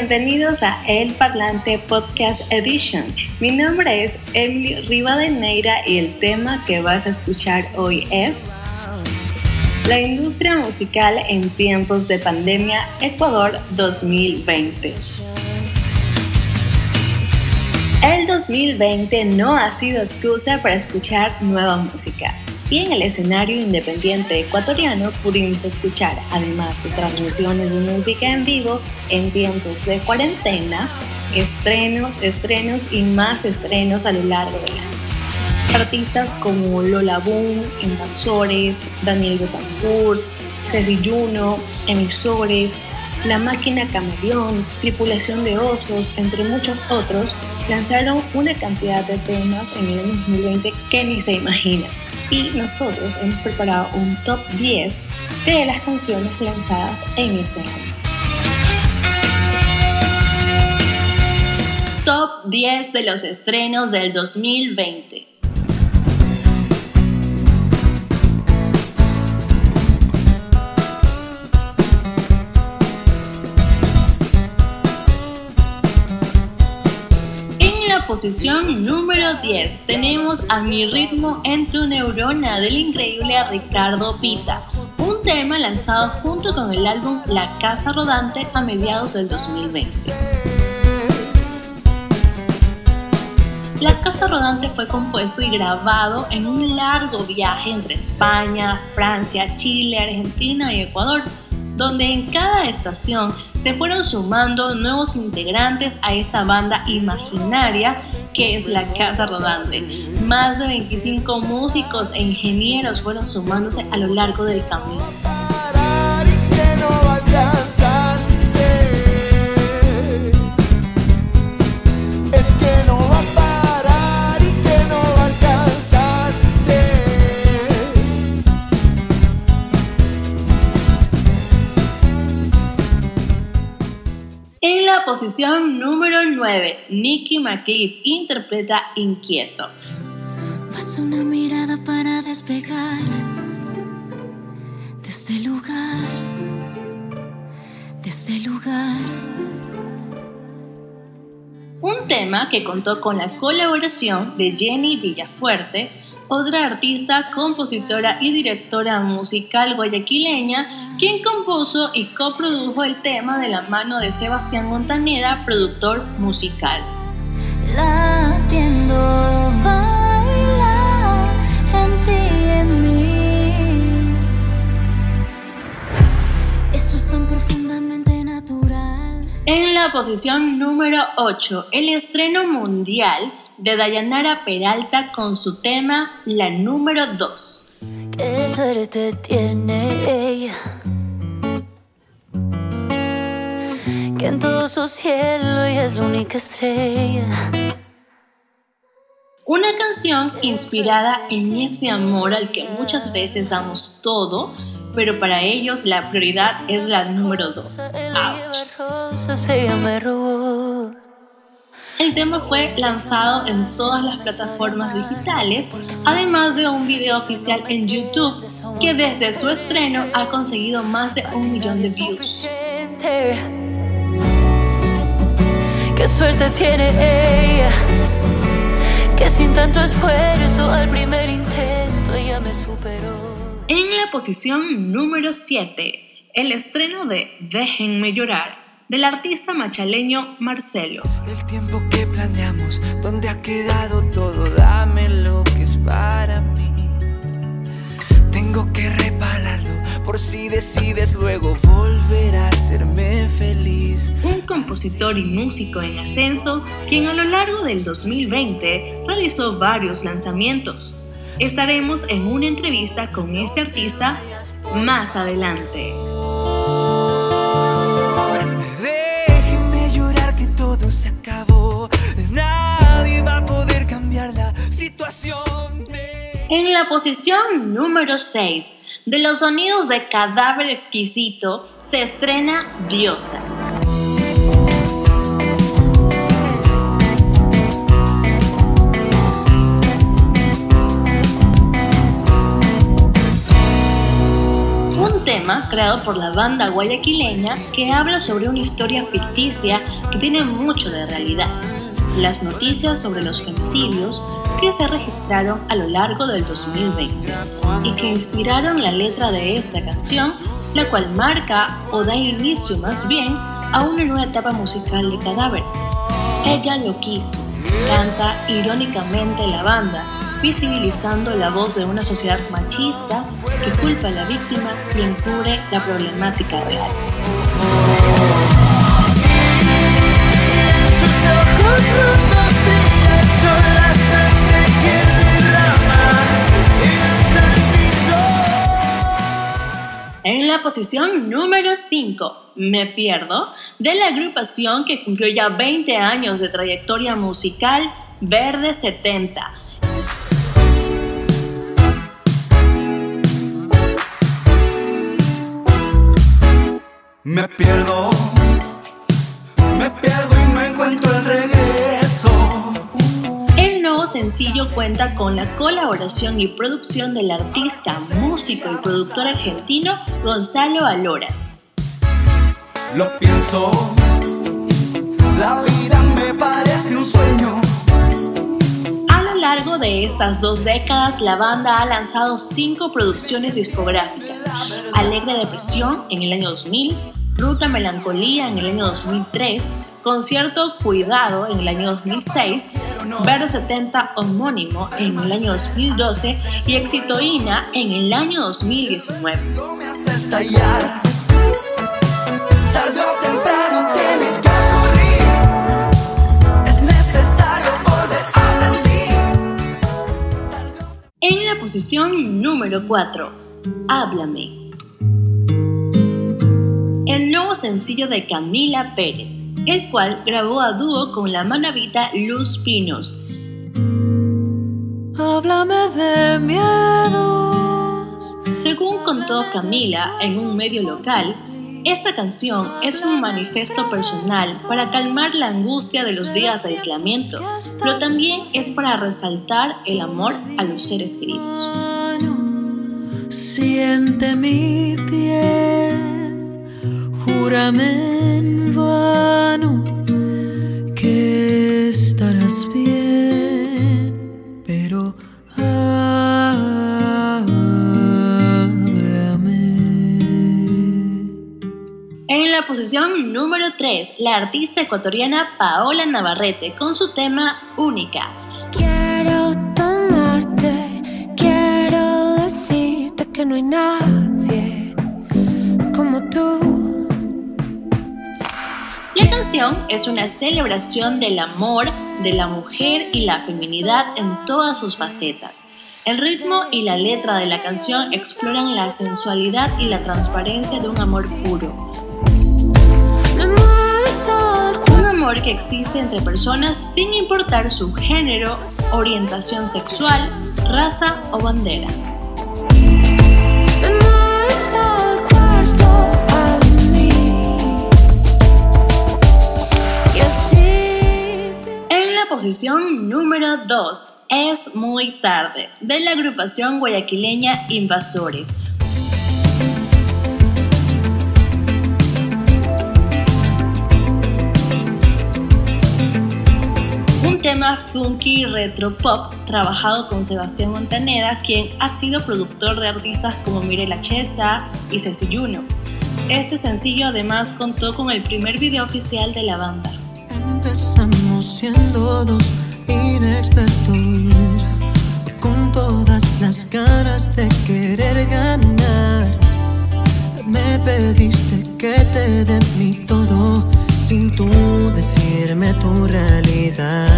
Bienvenidos a El Parlante Podcast Edition. Mi nombre es Emily Rivadeneira y el tema que vas a escuchar hoy es La industria musical en tiempos de pandemia Ecuador 2020. El 2020 no ha sido excusa para escuchar nueva música y en el escenario independiente ecuatoriano pudimos escuchar, además de transmisiones de música en vivo en tiempos de cuarentena, estrenos, estrenos y más estrenos a lo largo del año. Artistas como Lola Boom, Invasores, Daniel Betancourt, Terry Juno, Emisores, La Máquina Camaleón, Tripulación de Osos, entre muchos otros, lanzaron una cantidad de temas en el año 2020 que ni se imagina y nosotros hemos preparado un top 10 de las canciones lanzadas en ese año. Top 10 de los estrenos del 2020. Posición número 10 tenemos a Mi ritmo en tu neurona del increíble Ricardo Pita, un tema lanzado junto con el álbum La Casa Rodante a mediados del 2020. La Casa Rodante fue compuesto y grabado en un largo viaje entre España, Francia, Chile, Argentina y Ecuador, donde en cada estación se fueron sumando nuevos integrantes a esta banda imaginaria que es la Casa Rodante. Más de 25 músicos e ingenieros fueron sumándose a lo largo del camino. Posición número 9, Nicky McCliff interpreta Inquieto. Basta una mirada para despegar de este lugar, de este lugar. Un tema que contó con la colaboración de Jenny Villafuerte, otra artista, compositora y directora musical guayaquileña, quien compuso y coprodujo el tema de la mano de Sebastián Montaneda, productor musical. en ti en mí. es tan profundamente natural. En la posición número 8, el estreno mundial de Dayanara Peralta con su tema La número 2. Qué suerte tiene ella. Que en todo su cielo ella es la única estrella. Una canción inspirada en ese amor al que muchas veces damos todo, pero para ellos la prioridad es la número 2. El tema fue lanzado en todas las plataformas digitales, además de un video oficial en YouTube que desde su estreno ha conseguido más de un millón de views. Qué suerte tiene ella, que sin tanto esfuerzo al primer intento ella me superó. En la posición número 7, el estreno de Déjenme llorar del artista machaleño Marcelo. El tiempo que planeamos, donde ha quedado todo, dame lo que es para mí. Tengo que repararlo por si decides luego volver a hacerme feliz. Un compositor y músico en ascenso, quien a lo largo del 2020 realizó varios lanzamientos. Estaremos en una entrevista con este artista más adelante. En la posición número 6 de los sonidos de Cadáver Exquisito se estrena Diosa. Un tema creado por la banda guayaquileña que habla sobre una historia ficticia que tiene mucho de realidad. Las noticias sobre los femicidios que se registraron a lo largo del 2020 y que inspiraron la letra de esta canción, la cual marca o da inicio más bien a una nueva etapa musical de Cadáver. Ella lo quiso, canta irónicamente la banda, visibilizando la voz de una sociedad machista que culpa a la víctima y encubre la problemática real. En la posición número 5, Me Pierdo, de la agrupación que cumplió ya 20 años de trayectoria musical, Verde 70. Me pierdo, sencillo cuenta con la colaboración y producción del artista, músico y productor argentino Gonzalo Aloras. Lo pienso, la vida me parece un sueño. A lo largo de estas dos décadas, la banda ha lanzado cinco producciones discográficas. Alegre Depresión en el año 2000, Ruta Melancolía en el año 2003, Concierto Cuidado en el año 2006, Verde 70 homónimo en el año 2012 y Exitoína en el año 2019. me hace estallar. Tarde o temprano tiene que ocurrir. Es necesario volver a sentir. En la posición número 4, Háblame. El nuevo sencillo de Camila Pérez, el cual grabó a dúo con la manavita Luz Pinos. Háblame de miedos. Según contó Camila en un medio local, esta canción es un manifiesto personal para calmar la angustia de los días de aislamiento, pero también es para resaltar el amor a los seres queridos. Siente mi piel, júrame en vano que estarás bien, pero háblame. En la posición número 3, la artista ecuatoriana Paola Navarrete con su tema Única. Quiero tomarte, quiero decirte que no hay nadie Canción es una celebración del amor, de la mujer y la feminidad en todas sus facetas. El ritmo y la letra de la canción exploran la sensualidad y la transparencia de un amor puro. Un amor que existe entre personas sin importar su género, orientación sexual, raza o bandera. Posición número 2, Es muy tarde, de la agrupación guayaquileña Invasores. Un tema funky retro pop trabajado con Sebastián Montaneda, quien ha sido productor de artistas como Mirela Chesa y Ceci Juno. Este sencillo además contó con el primer video oficial de la banda. Empezamos siendo dos inexpertos, con todas las ganas de querer ganar. Me pediste que te dé mi todo, sin tú decirme tu realidad.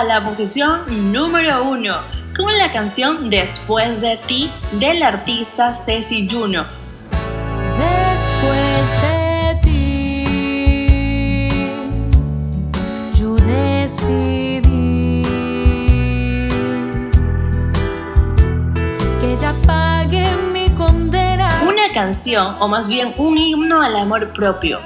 A la posición número uno con la canción Después de ti del artista Ceci Juno. Después de ti, yo decidí que ya pagué mi condena. Una canción canción, o más bien un himno al amor propio.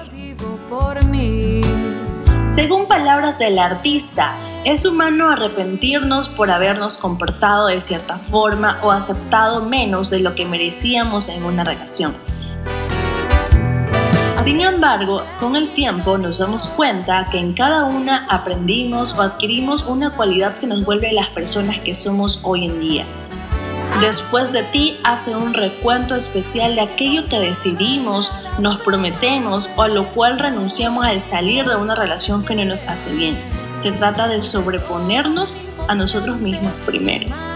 Según palabras del artista, es humano arrepentirnos por habernos comportado de cierta forma o aceptado menos de lo que merecíamos en una relación. Sin embargo, con el tiempo nos damos cuenta que en cada una aprendimos o adquirimos una cualidad que nos vuelve las personas que somos hoy en día. Después de ti hace un recuento especial de aquello que decidimos, nos prometemos o a lo cual renunciamos al salir de una relación que no nos hace bien. Se trata de sobreponernos a nosotros mismos primero.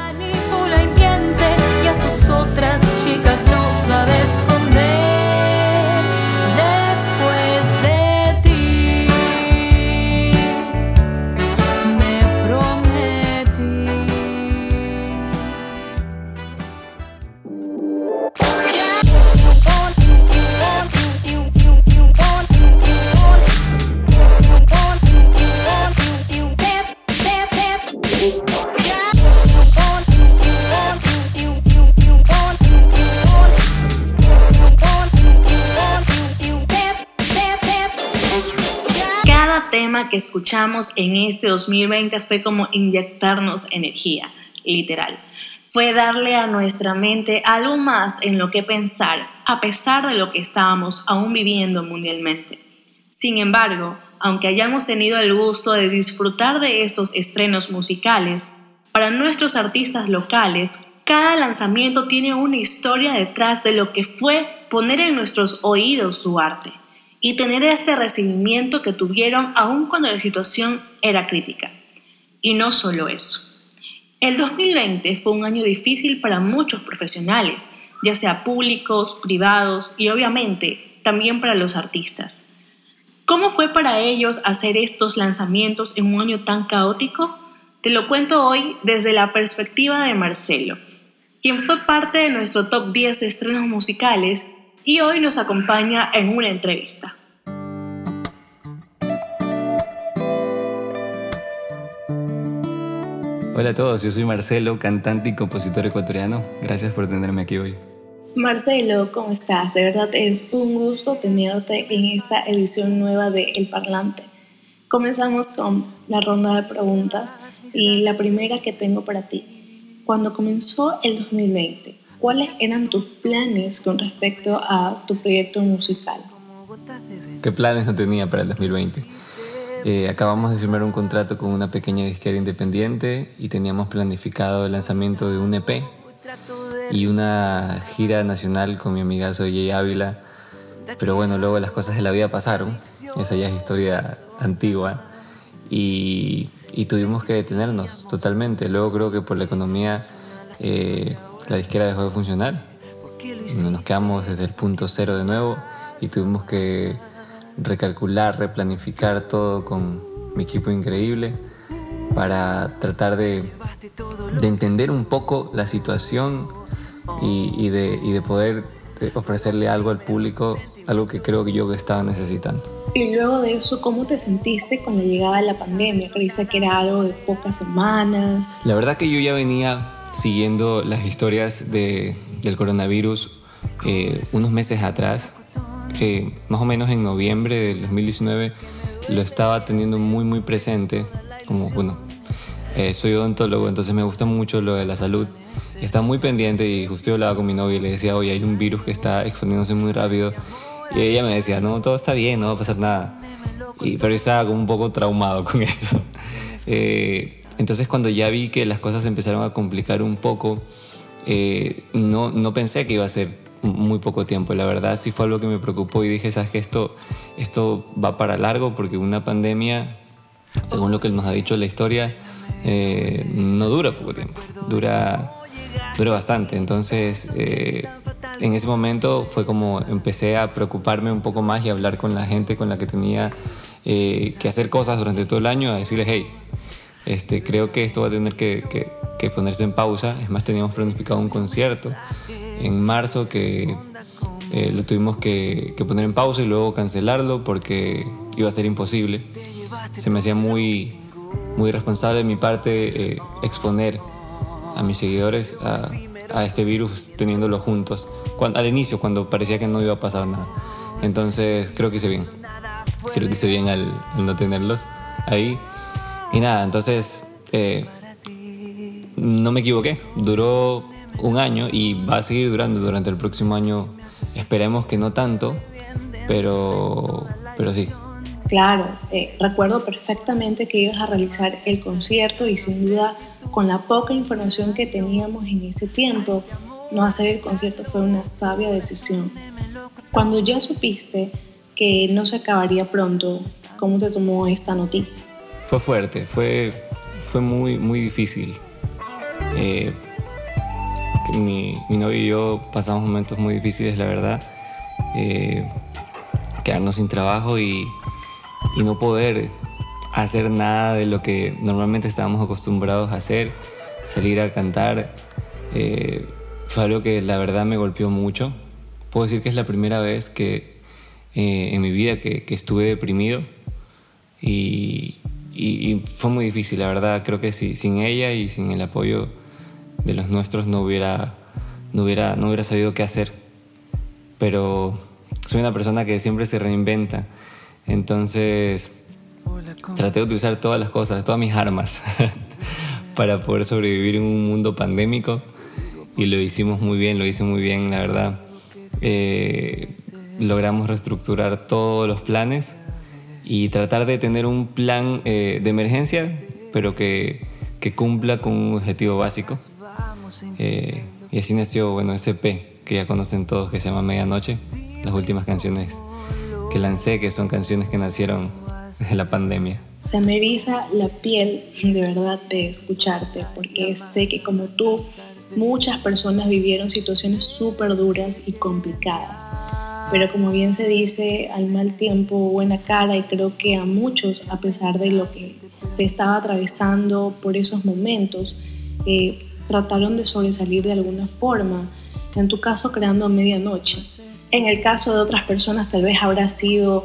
En este 2020 fue como inyectarnos energía, literal. Fue darle a nuestra mente algo más en lo que pensar, a pesar de lo que estábamos aún viviendo mundialmente. Sin embargo, aunque hayamos tenido el gusto de disfrutar de estos estrenos musicales, para nuestros artistas locales, cada lanzamiento tiene una historia detrás de lo que fue poner en nuestros oídos su arte y tener ese recibimiento que tuvieron aun cuando la situación era crítica. Y no solo eso. El 2020 fue un año difícil para muchos profesionales, ya sea públicos, privados y obviamente también para los artistas. ¿Cómo fue para ellos hacer estos lanzamientos en un año tan caótico? Te lo cuento hoy desde la perspectiva de Marcelo, quien fue parte de nuestro top 10 de estrenos musicales y hoy nos acompaña en una entrevista. Hola a todos, yo soy Marcelo, cantante y compositor ecuatoriano. Gracias por tenerme aquí hoy. Marcelo, ¿cómo estás? De verdad es un gusto tenerte en esta edición nueva de El Parlante. Comenzamos con la ronda de preguntas y la primera que tengo para ti. Cuando comenzó el 2020, ¿cuáles eran tus planes con respecto a tu proyecto musical? ¿Qué planes no tenía para el 2020? Eh, acabamos de firmar un contrato con una pequeña disquera independiente y teníamos planificado el lanzamiento de un EP y una gira nacional con mi amigazo Jay Ávila. Pero bueno, luego las cosas de la vida pasaron. Esa ya es historia antigua. Y, tuvimos que detenernos totalmente. Luego creo que por la economía eh, la disquera dejó de funcionar. Nos quedamos desde el punto cero de nuevo y tuvimos que recalcular, replanificar todo con mi equipo increíble para tratar de, entender un poco la situación y, de, y de poder ofrecerle algo al público, algo que creo que yo estaba necesitando. Y luego de eso, ¿cómo te sentiste con la llegada de la pandemia? ¿Creíste que era algo de pocas semanas? La verdad que yo ya venía siguiendo las historias de, del coronavirus eh, unos meses atrás, que más o menos en noviembre del 2019 lo estaba teniendo muy muy presente, como bueno, eh, soy odontólogo, entonces me gusta mucho lo de la salud. Estaba muy pendiente y justo yo hablaba con mi novia y le decía, oye, hay un virus que está expandiéndose muy rápido. Y ella me decía, no, todo está bien, no va a pasar nada. Y, pero yo estaba como un poco traumado con esto. Eh, entonces cuando ya vi que las cosas empezaron a complicar un poco, eh, no, no pensé que iba a ser muy poco tiempo. La verdad sí fue algo que me preocupó y dije, ¿sabes qué? Esto, esto va para largo porque una pandemia, según lo que nos ha dicho la historia, eh, no dura poco tiempo, dura, dura bastante. Entonces, eh, en ese momento fue como empecé a preocuparme un poco más y hablar con la gente con la que tenía que hacer cosas durante todo el año, a decirles, hey, este, creo que esto va a tener que, ponerse en pausa. Es más, teníamos planificado un concierto en marzo que eh, lo tuvimos que, poner en pausa y luego cancelarlo porque iba a ser imposible. Se me hacía muy, muy responsable de mi parte eh, exponer a mis seguidores a, a este virus teniéndolo juntos. al inicio, cuando parecía que no iba a pasar nada. Entonces creo que hice bien. Creo que hice bien al, no tenerlos ahí. Y nada, entonces eh, no me equivoqué. Duró un año y va a seguir durando durante el próximo año. Esperemos que no tanto, pero, pero sí. Claro, eh, recuerdo perfectamente que ibas a realizar el concierto y sin duda con la poca información que teníamos en ese tiempo, no hacer el concierto fue una sabia decisión. Cuando ya supiste que no se acabaría pronto, ¿cómo te tomó esta noticia? Fue fuerte, fue, fue muy, muy difícil. Eh, mi, mi, novio y yo pasamos momentos muy difíciles, la verdad. Eh, quedarnos sin trabajo y, y no poder hacer nada de lo que normalmente estábamos acostumbrados a hacer, salir a cantar, eh, fue algo que la verdad me golpeó mucho. Puedo decir que es la primera vez que eh, en mi vida que, estuve deprimido y, fue muy difícil, la verdad. Creo que si, sin ella y sin el apoyo de los nuestros no hubiera, no hubiera, no hubiera sabido qué hacer. Pero soy una persona que siempre se reinventa. Entonces traté de utilizar todas las cosas, todas mis armas para poder sobrevivir en un mundo pandémico y lo hicimos muy bien, lo hice muy bien, la verdad. Eh, logramos reestructurar todos los planes y tratar de tener un plan eh, de emergencia, pero que, que, cumpla con un objetivo básico. Eh, y así nació, bueno, SP, que ya conocen todos, que se llama Medianoche, las últimas canciones que lancé, que son canciones que nacieron de la pandemia. Se me eriza la piel de verdad de escucharte, porque sé que como tú, muchas personas vivieron situaciones súper duras y complicadas. Pero como bien se dice, al mal tiempo buena cara y creo que a muchos, a pesar de lo que se estaba atravesando por esos momentos, eh, trataron de sobresalir de alguna forma, en tu caso creando medianoche. En el caso de otras personas tal vez habrá sido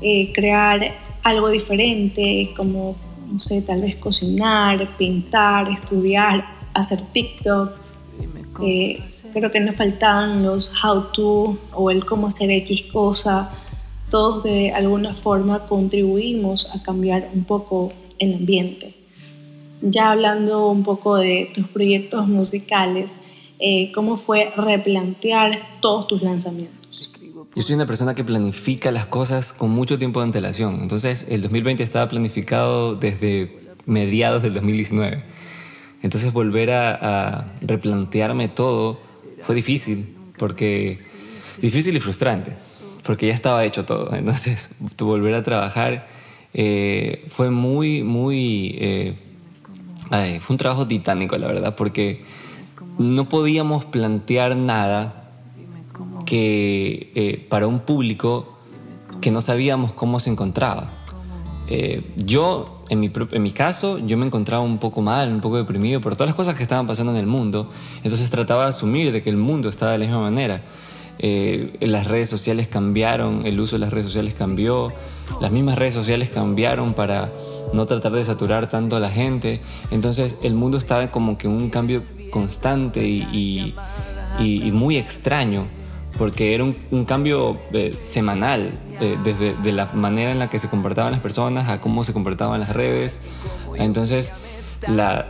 eh, crear algo diferente, como, no sé, tal vez cocinar, pintar, estudiar, hacer TikToks. Eh, creo que nos faltaban los how to o el cómo hacer X cosa. Todos de alguna forma contribuimos a cambiar un poco el ambiente. Ya hablando un poco de tus proyectos musicales, eh, ¿cómo fue replantear todos tus lanzamientos? Yo soy una persona que planifica las cosas con mucho tiempo de antelación. Entonces, el 2020 estaba planificado desde mediados del 2019. Entonces, volver a, replantearme todo fue difícil, porque difícil y frustrante, porque ya estaba hecho todo. Entonces, volver a trabajar eh, fue muy, muy... Eh, fue un trabajo titánico, la verdad, porque no podíamos plantear nada que eh, para un público que no sabíamos cómo se encontraba. Yo, en mi, caso, yo me encontraba un poco mal, un poco deprimido por todas las cosas que estaban pasando en el mundo. Entonces trataba de asumir de que el mundo estaba de la misma manera. Eh, las redes sociales cambiaron, el uso de las redes sociales cambió, las mismas redes sociales cambiaron para no tratar de saturar tanto a la gente. Entonces el mundo estaba como que un cambio constante y muy extraño porque era un, cambio eh, semanal, eh, desde de la manera en la que se comportaban las personas a cómo se comportaban las redes. Entonces,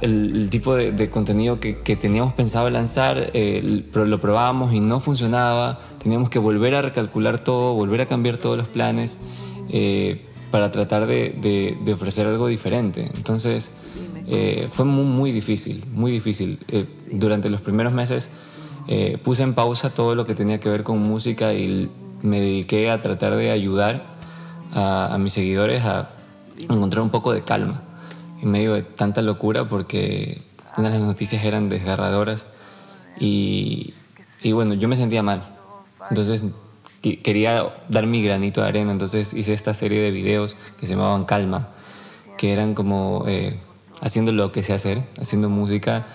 el, tipo de, contenido que, teníamos pensado lanzar, eh, lo probábamos y no funcionaba. Teníamos que volver a recalcular todo, volver a cambiar todos los planes para tratar de, ofrecer algo diferente. Entonces, fue muy, muy difícil, muy difícil. durante los primeros meses eh, puse en pausa todo lo que tenía que ver con música y me dediqué a tratar de ayudar a, mis seguidores a encontrar un poco de calma en medio de tanta locura porque una de las noticias eran desgarradoras y, y bueno, yo me sentía mal. Entonces quería dar mi granito de arena, entonces hice esta serie de videos que se llamaban Calma, que eran como eh, haciendo lo que sé hacer, haciendo música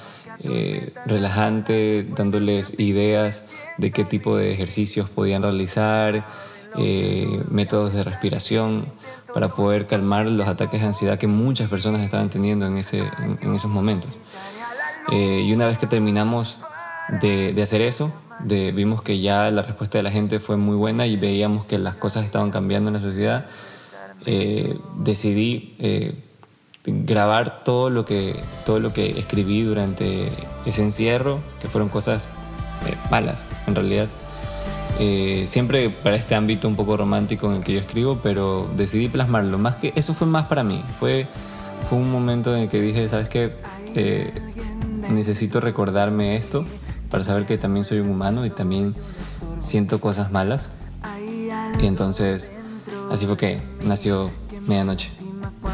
eh, relajante, dándoles ideas de qué tipo de ejercicios podían realizar, eh, métodos de respiración para poder calmar los ataques de ansiedad que muchas personas estaban teniendo en, esos momentos. Eh, y una vez que terminamos de, hacer eso. Vimos que ya la respuesta de la gente fue muy buena y veíamos que las cosas estaban cambiando en la sociedad. Decidí grabar todo lo, que, todo lo que escribí durante ese encierro, que fueron cosas eh, malas en realidad. siempre para este ámbito un poco romántico en el que yo escribo, pero decidí plasmarlo. Más que eso fue más para mí. Fue, fue un momento en el que dije, ¿sabes qué? necesito recordarme esto para saber que también soy un humano y también siento cosas malas. Y entonces, así fue que nació Medianoche.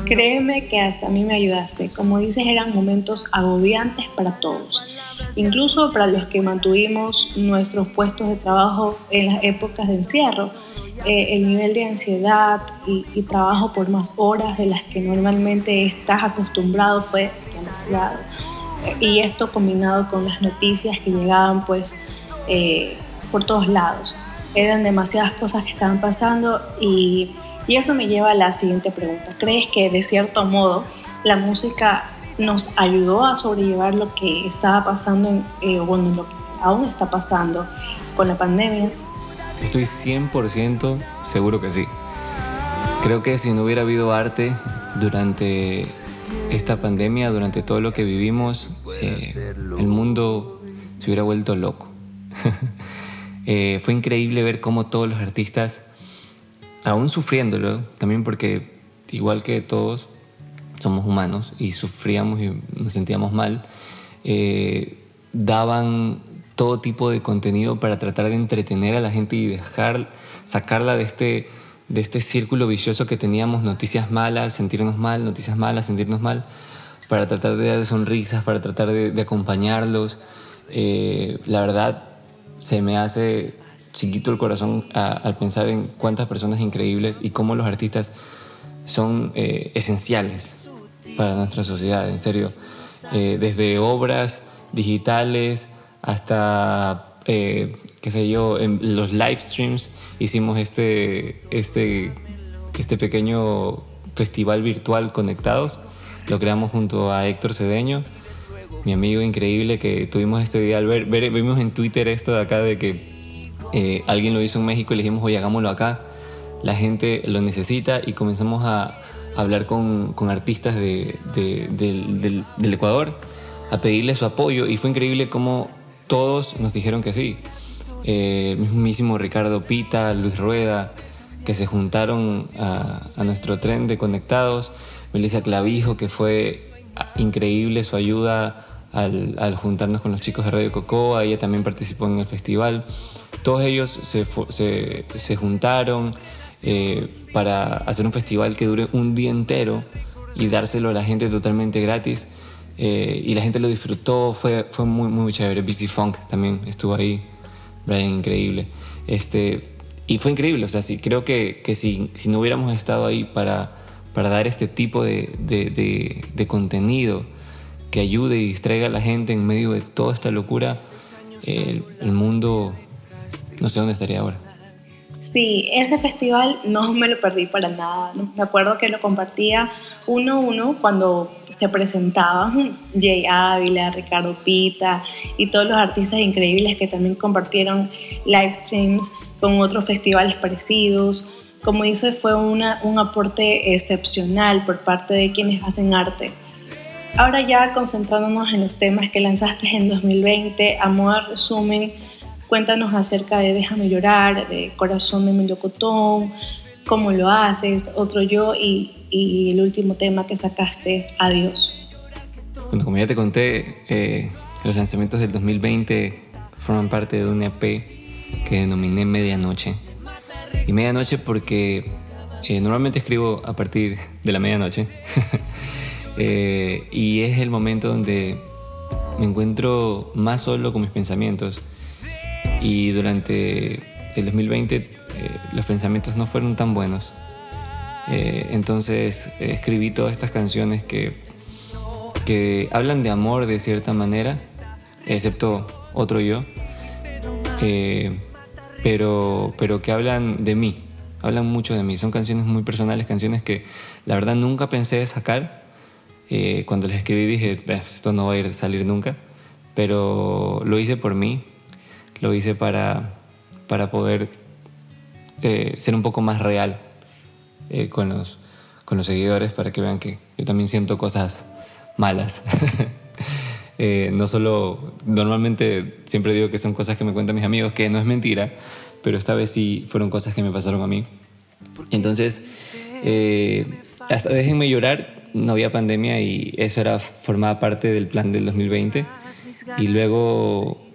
Créeme que hasta a mí me ayudaste. Como dices, eran momentos agobiantes para todos, incluso para los que mantuvimos nuestros puestos de trabajo en las épocas de encierro. Eh, el nivel de ansiedad y, y, trabajo por más horas de las que normalmente estás acostumbrado fue demasiado y esto combinado con las noticias que llegaban pues eh, por todos lados. Eran demasiadas cosas que estaban pasando y, y, eso me lleva a la siguiente pregunta. ¿Crees que de cierto modo la música nos ayudó a sobrellevar lo que estaba pasando, eh, bueno, lo que aún está pasando con la pandemia? Estoy 100% seguro que sí. Creo que si no hubiera habido arte durante esta pandemia, durante todo lo que vivimos, eh, el mundo se hubiera vuelto loco. Eh, fue increíble ver cómo todos los artistas, aún sufriéndolo, también porque igual que todos, somos humanos y sufríamos y nos sentíamos mal, eh, daban todo tipo de contenido para tratar de entretener a la gente y dejar, sacarla de este de este círculo vicioso que teníamos, noticias malas, sentirnos mal, noticias malas, sentirnos mal, para tratar de dar sonrisas, para tratar de, acompañarlos. Eh, la verdad, se me hace chiquito el corazón al pensar en cuántas personas increíbles y cómo los artistas son eh, esenciales para nuestra sociedad, en serio. Eh, desde obras digitales hasta qué sé yo, en los live streams hicimos este, este, este pequeño festival virtual conectados. Lo creamos junto a Héctor Cedeño, mi amigo increíble que tuvimos este día al ver, vimos en Twitter esto de acá de que eh, alguien lo hizo en México y le dijimos, oye, hagámoslo acá. La gente lo necesita y comenzamos a hablar con, artistas de, del, Ecuador, a pedirle su apoyo y fue increíble cómo todos nos dijeron que sí el mismísimo Ricardo Pita, Luis Rueda, que se juntaron a, nuestro tren de conectados, Melissa Clavijo, que fue increíble su ayuda al, juntarnos con los chicos de Radio Cocoa, ella también participó en el festival. Todos ellos se, se, juntaron eh, para hacer un festival que dure un día entero y dárselo a la gente totalmente gratis. Eh, y la gente lo disfrutó, fue, fue muy, muy chévere. BC Funk también estuvo ahí Brian, increíble. Este, y fue increíble, o sea, sí, creo que, que si, si, no hubiéramos estado ahí para, para dar este tipo de, de, de, contenido que ayude y distraiga a la gente en medio de toda esta locura, el mundo no sé dónde estaría ahora. Sí, ese festival no me lo perdí para nada. Me acuerdo que lo compartía uno a uno cuando se presentaban Jay Ávila, Ricardo Pita y todos los artistas increíbles que también compartieron live streams con otros festivales parecidos. Como dice, fue una, un aporte excepcional por parte de quienes hacen arte. Ahora ya concentrándonos en los temas que lanzaste en 2020, a modo de resumen, Cuéntanos acerca de Déjame llorar, de Corazón de Melocotón, cómo lo haces, otro yo y, el último tema que sacaste, Adiós. Bueno, como ya te conté, eh, los lanzamientos del 2020 forman parte de un EP que denominé Medianoche. Y Medianoche porque eh, normalmente escribo a partir de la medianoche. Eh, y es el momento donde me encuentro más solo con mis pensamientos y durante el 2020 eh, los pensamientos no fueron tan buenos. Eh, entonces escribí todas estas canciones que, que hablan de amor de cierta manera, excepto otro yo, eh, pero, pero que hablan de mí, hablan mucho de mí. Son canciones muy personales, canciones que la verdad nunca pensé sacar. cuando las escribí dije, esto no va a ir a salir nunca pero lo hice por mí, lo hice para, para poder eh, ser un poco más real eh, con, los, con los seguidores, para que vean que yo también siento cosas malas. Eh, no solo, normalmente siempre digo que son cosas que me cuentan mis amigos, que no es mentira, pero esta vez sí fueron cosas que me pasaron a mí. Entonces, hasta déjenme llorar, no había pandemia y eso era formaba parte del plan del 2020. Y luego,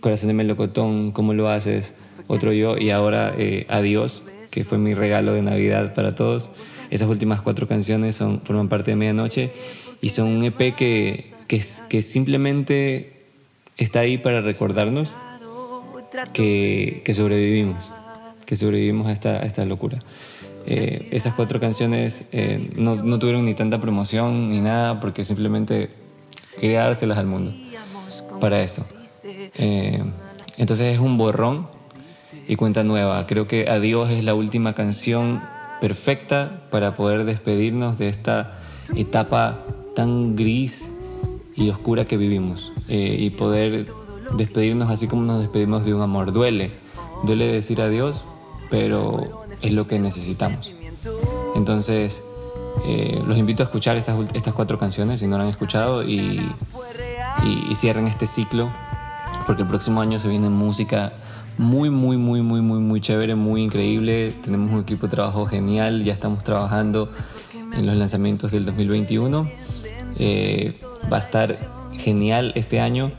Corazón de Melocotón, ¿cómo lo haces? Otro yo y ahora eh, Adiós, que fue mi regalo de Navidad para todos. Esas últimas cuatro canciones son, forman parte de Medianoche y son un EP que, que, que simplemente está ahí para recordarnos que, que sobrevivimos, que sobrevivimos a esta, a esta locura. Eh, esas cuatro canciones eh, no, no, tuvieron ni tanta promoción ni nada porque simplemente quería dárselas al mundo para eso. Eh, entonces es un borrón y cuenta nueva. Creo que Adiós es la última canción perfecta para poder despedirnos de esta etapa tan gris y oscura que vivimos eh, y poder despedirnos así como nos despedimos de un amor. Duele, duele decir adiós, pero es lo que necesitamos. Entonces, eh, los invito a escuchar estas, estas cuatro canciones si no lo han escuchado y cierren este ciclo porque el próximo año se viene música muy, muy, muy, muy, muy, muy chévere, muy increíble. Tenemos un equipo de trabajo genial, ya estamos trabajando en los lanzamientos del 2021. Eh, va a estar genial este año,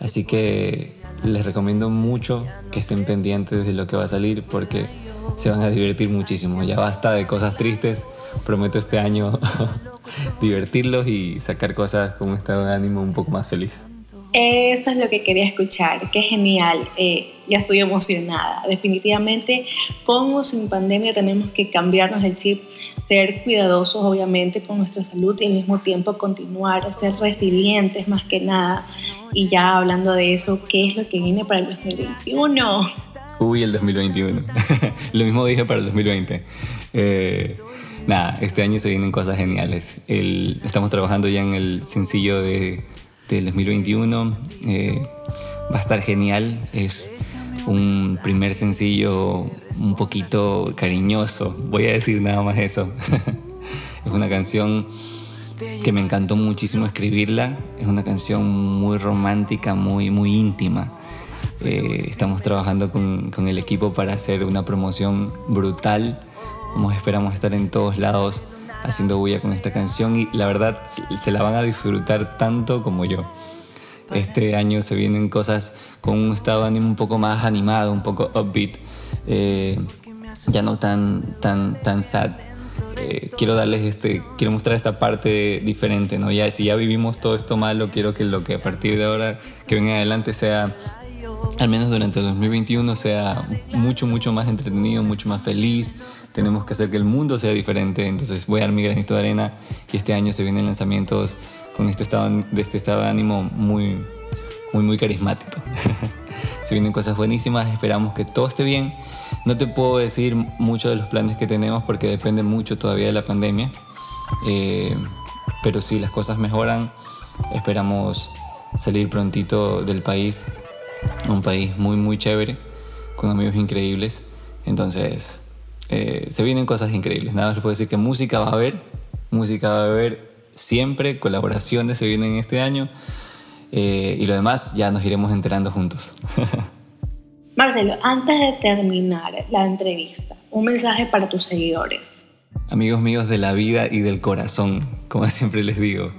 así que les recomiendo mucho que estén pendientes de lo que va a salir porque se van a divertir muchísimo. Ya basta de cosas tristes, prometo este año divertirlos y sacar cosas con un estado de ánimo un poco más feliz. Eso es lo que quería escuchar, qué genial, eh, ya estoy emocionada. Definitivamente, con o sin pandemia tenemos que cambiarnos el chip, ser cuidadosos obviamente con nuestra salud y al mismo tiempo continuar, ser resilientes más que nada. Y ya hablando de eso, ¿qué es lo que viene para el 2021? Uy, el 2021. lo mismo dije para el 2020. Eh, nada, este año se vienen cosas geniales. estamos trabajando ya en el sencillo de del 2021. Eh, va a estar genial. Es un primer sencillo un poquito cariñoso. Voy a decir nada más eso. es una canción que me encantó muchísimo escribirla. Es una canción muy romántica, muy, muy íntima. Eh, estamos trabajando con, con, el equipo para hacer una promoción brutal. Como esperamos estar en todos lados haciendo bulla con esta canción y la verdad se la van a disfrutar tanto como yo. Este año se vienen cosas con un estado de ánimo un poco más animado, un poco upbeat, eh, ya no tan, tan, tan sad. Eh, quiero darles este, quiero mostrar esta parte diferente, ¿no? Ya, si ya vivimos todo esto malo, quiero que lo que a partir de ahora, que venga adelante, sea, al menos durante el 2021, sea mucho, mucho más entretenido, mucho más feliz, tenemos que hacer que el mundo sea diferente, entonces voy a dar mi granito de arena y este año se vienen lanzamientos con este estado, de este estado de ánimo muy, muy, muy carismático. se vienen cosas buenísimas, esperamos que todo esté bien. No te puedo decir mucho de los planes que tenemos porque depende mucho todavía de la pandemia, eh, pero si las cosas mejoran, esperamos salir prontito del país, un país muy, muy chévere, con amigos increíbles. Entonces, eh, se vienen cosas increíbles. Nada más les puedo decir que música va a haber, música va a haber siempre, colaboraciones se vienen este año eh, y lo demás ya nos iremos enterando juntos. Marcelo, antes de terminar la entrevista, un mensaje para tus seguidores. Amigos míos de la vida y del corazón, como siempre les digo.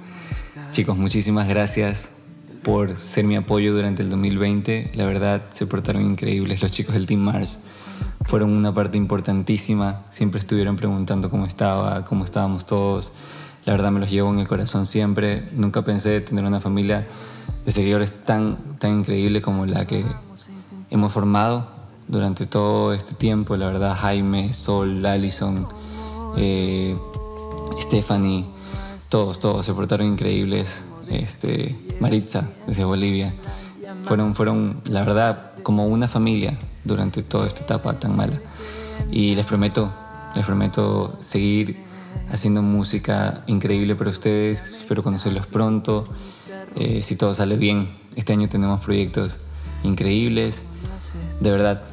Chicos, muchísimas gracias por ser mi apoyo durante el 2020. La verdad, se portaron increíbles los chicos del Team Mars fueron una parte importantísima. Siempre estuvieron preguntando cómo estaba, cómo estábamos todos. La verdad me los llevo en el corazón siempre. Nunca pensé tener una familia de seguidores tan, tan increíble como la que hemos formado durante todo este tiempo. La verdad, Jaime, Sol, Allison, eh, Stephanie, todos, todos se portaron increíbles. Este, Maritza, desde Bolivia. Fueron, fueron, la verdad, como una familia durante toda esta etapa tan mala. Y les prometo, les prometo seguir haciendo música increíble para ustedes, espero conocerlos pronto. eh, si todo sale bien. Este año tenemos proyectos increíbles. De verdad,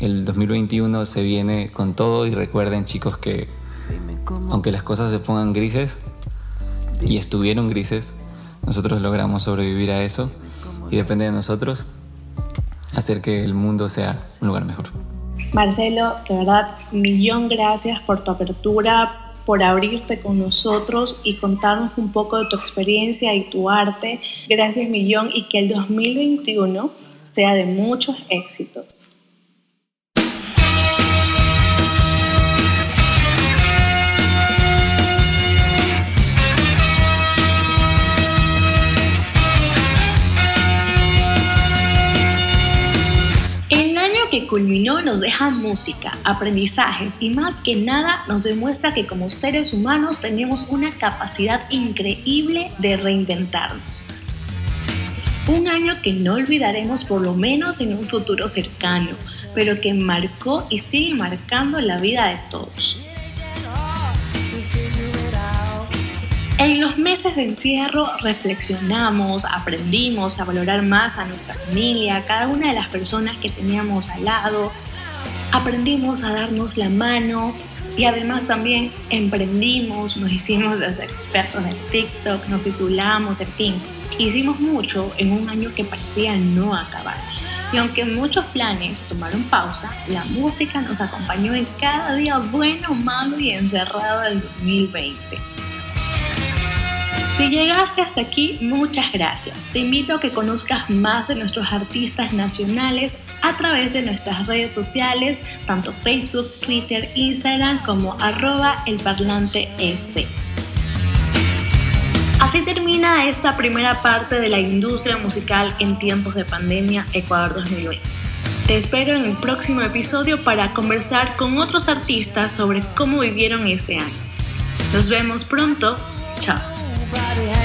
el 2021 se viene con todo y recuerden chicos que aunque las cosas se pongan grises y estuvieron grises, nosotros logramos sobrevivir a eso y depende de nosotros hacer que el mundo sea un lugar mejor. Marcelo, de verdad, millón gracias por tu apertura, por abrirte con nosotros y contarnos un poco de tu experiencia y tu arte. Gracias millón y que el 2021 sea de muchos éxitos. Culminó nos deja música, aprendizajes y más que nada nos demuestra que como seres humanos tenemos una capacidad increíble de reinventarnos. Un año que no olvidaremos por lo menos en un futuro cercano, pero que marcó y sigue marcando la vida de todos. En los meses de encierro reflexionamos, aprendimos a valorar más a nuestra familia, a cada una de las personas que teníamos al lado, aprendimos a darnos la mano y además también emprendimos, nos hicimos los expertos en TikTok, nos titulamos, en fin, hicimos mucho en un año que parecía no acabar. Y aunque muchos planes tomaron pausa, la música nos acompañó en cada día bueno, malo y encerrado del 2020. Si llegaste hasta aquí, muchas gracias. Te invito a que conozcas más de nuestros artistas nacionales a través de nuestras redes sociales, tanto Facebook, Twitter, Instagram como arroba Así termina esta primera parte de la industria musical en tiempos de pandemia Ecuador 2020. Te espero en el próximo episodio para conversar con otros artistas sobre cómo vivieron ese año. Nos vemos pronto. Chao. nobody